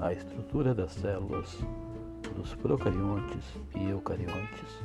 a estrutura das células dos procariontes e eucariontes.